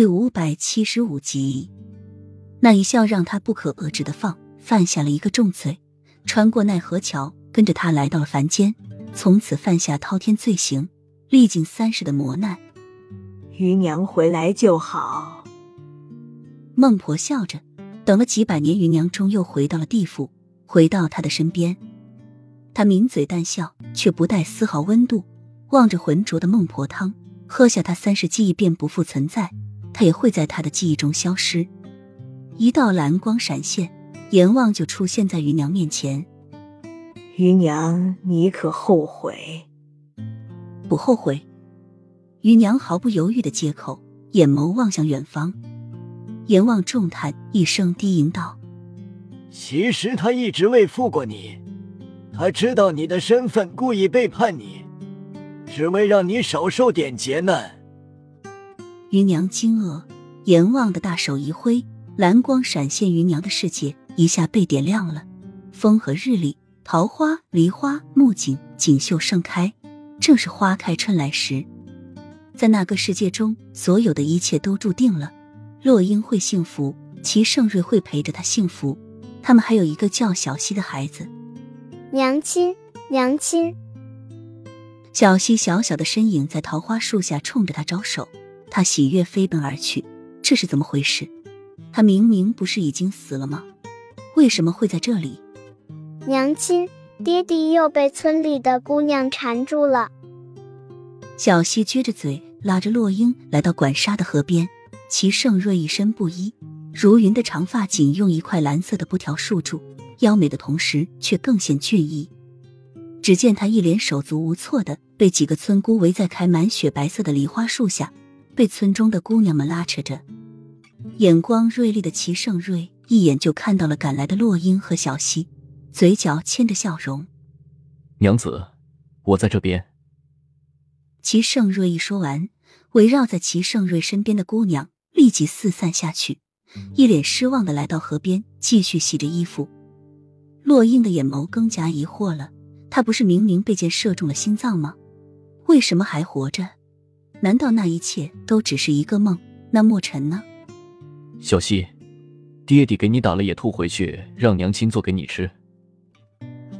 第五百七十五集，那一笑让他不可遏制的放犯下了一个重罪，穿过奈何桥，跟着他来到了凡间，从此犯下滔天罪行，历经三世的磨难。余娘回来就好。孟婆笑着，等了几百年，余娘终又回到了地府，回到他的身边。他抿嘴淡笑，却不带丝毫温度，望着浑浊的孟婆汤，喝下他三世记忆便不复存在，他也会在他的记忆中消失。一道蓝光闪现，阎王就出现在余娘面前。余娘，你可后悔？不后悔。余娘毫不犹豫的接口，眼眸望向远方。阎王重叹一声，低吟道：“其实他一直未负过你。”他知道你的身份，故意背叛你，只为让你少受点劫难。余娘惊愕，阎王的大手一挥，蓝光闪现，余娘的世界一下被点亮了。风和日丽，桃花、梨花、木槿、锦绣盛开，正是花开春来时。在那个世界中，所有的一切都注定了。洛英会幸福，齐盛瑞会陪着她幸福，他们还有一个叫小溪的孩子。娘亲，娘亲！小溪小小的身影在桃花树下冲着他招手，他喜悦飞奔而去。这是怎么回事？他明明不是已经死了吗？为什么会在这里？娘亲，爹地又被村里的姑娘缠住了。小溪撅着嘴，拉着落英来到管沙的河边。齐盛瑞一身布衣，如云的长发仅用一块蓝色的布条束住。妖美的同时，却更显俊逸。只见他一脸手足无措的被几个村姑围在开满雪白色的梨花树下，被村中的姑娘们拉扯着。眼光锐利的齐盛瑞一眼就看到了赶来的洛英和小溪，嘴角牵着笑容：“娘子，我在这边。”齐盛瑞一说完，围绕在齐盛瑞身边的姑娘立即四散下去，一脸失望的来到河边，继续洗着衣服。洛英的眼眸更加疑惑了，他不是明明被箭射中了心脏吗？为什么还活着？难道那一切都只是一个梦？那墨尘呢？小溪，爹爹给你打了野兔回去，让娘亲做给你吃。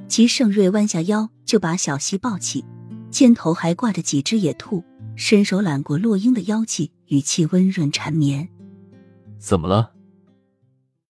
齐盛瑞弯下腰就把小溪抱起，肩头还挂着几只野兔，伸手揽过洛英的腰际，语气温润缠绵。怎么了？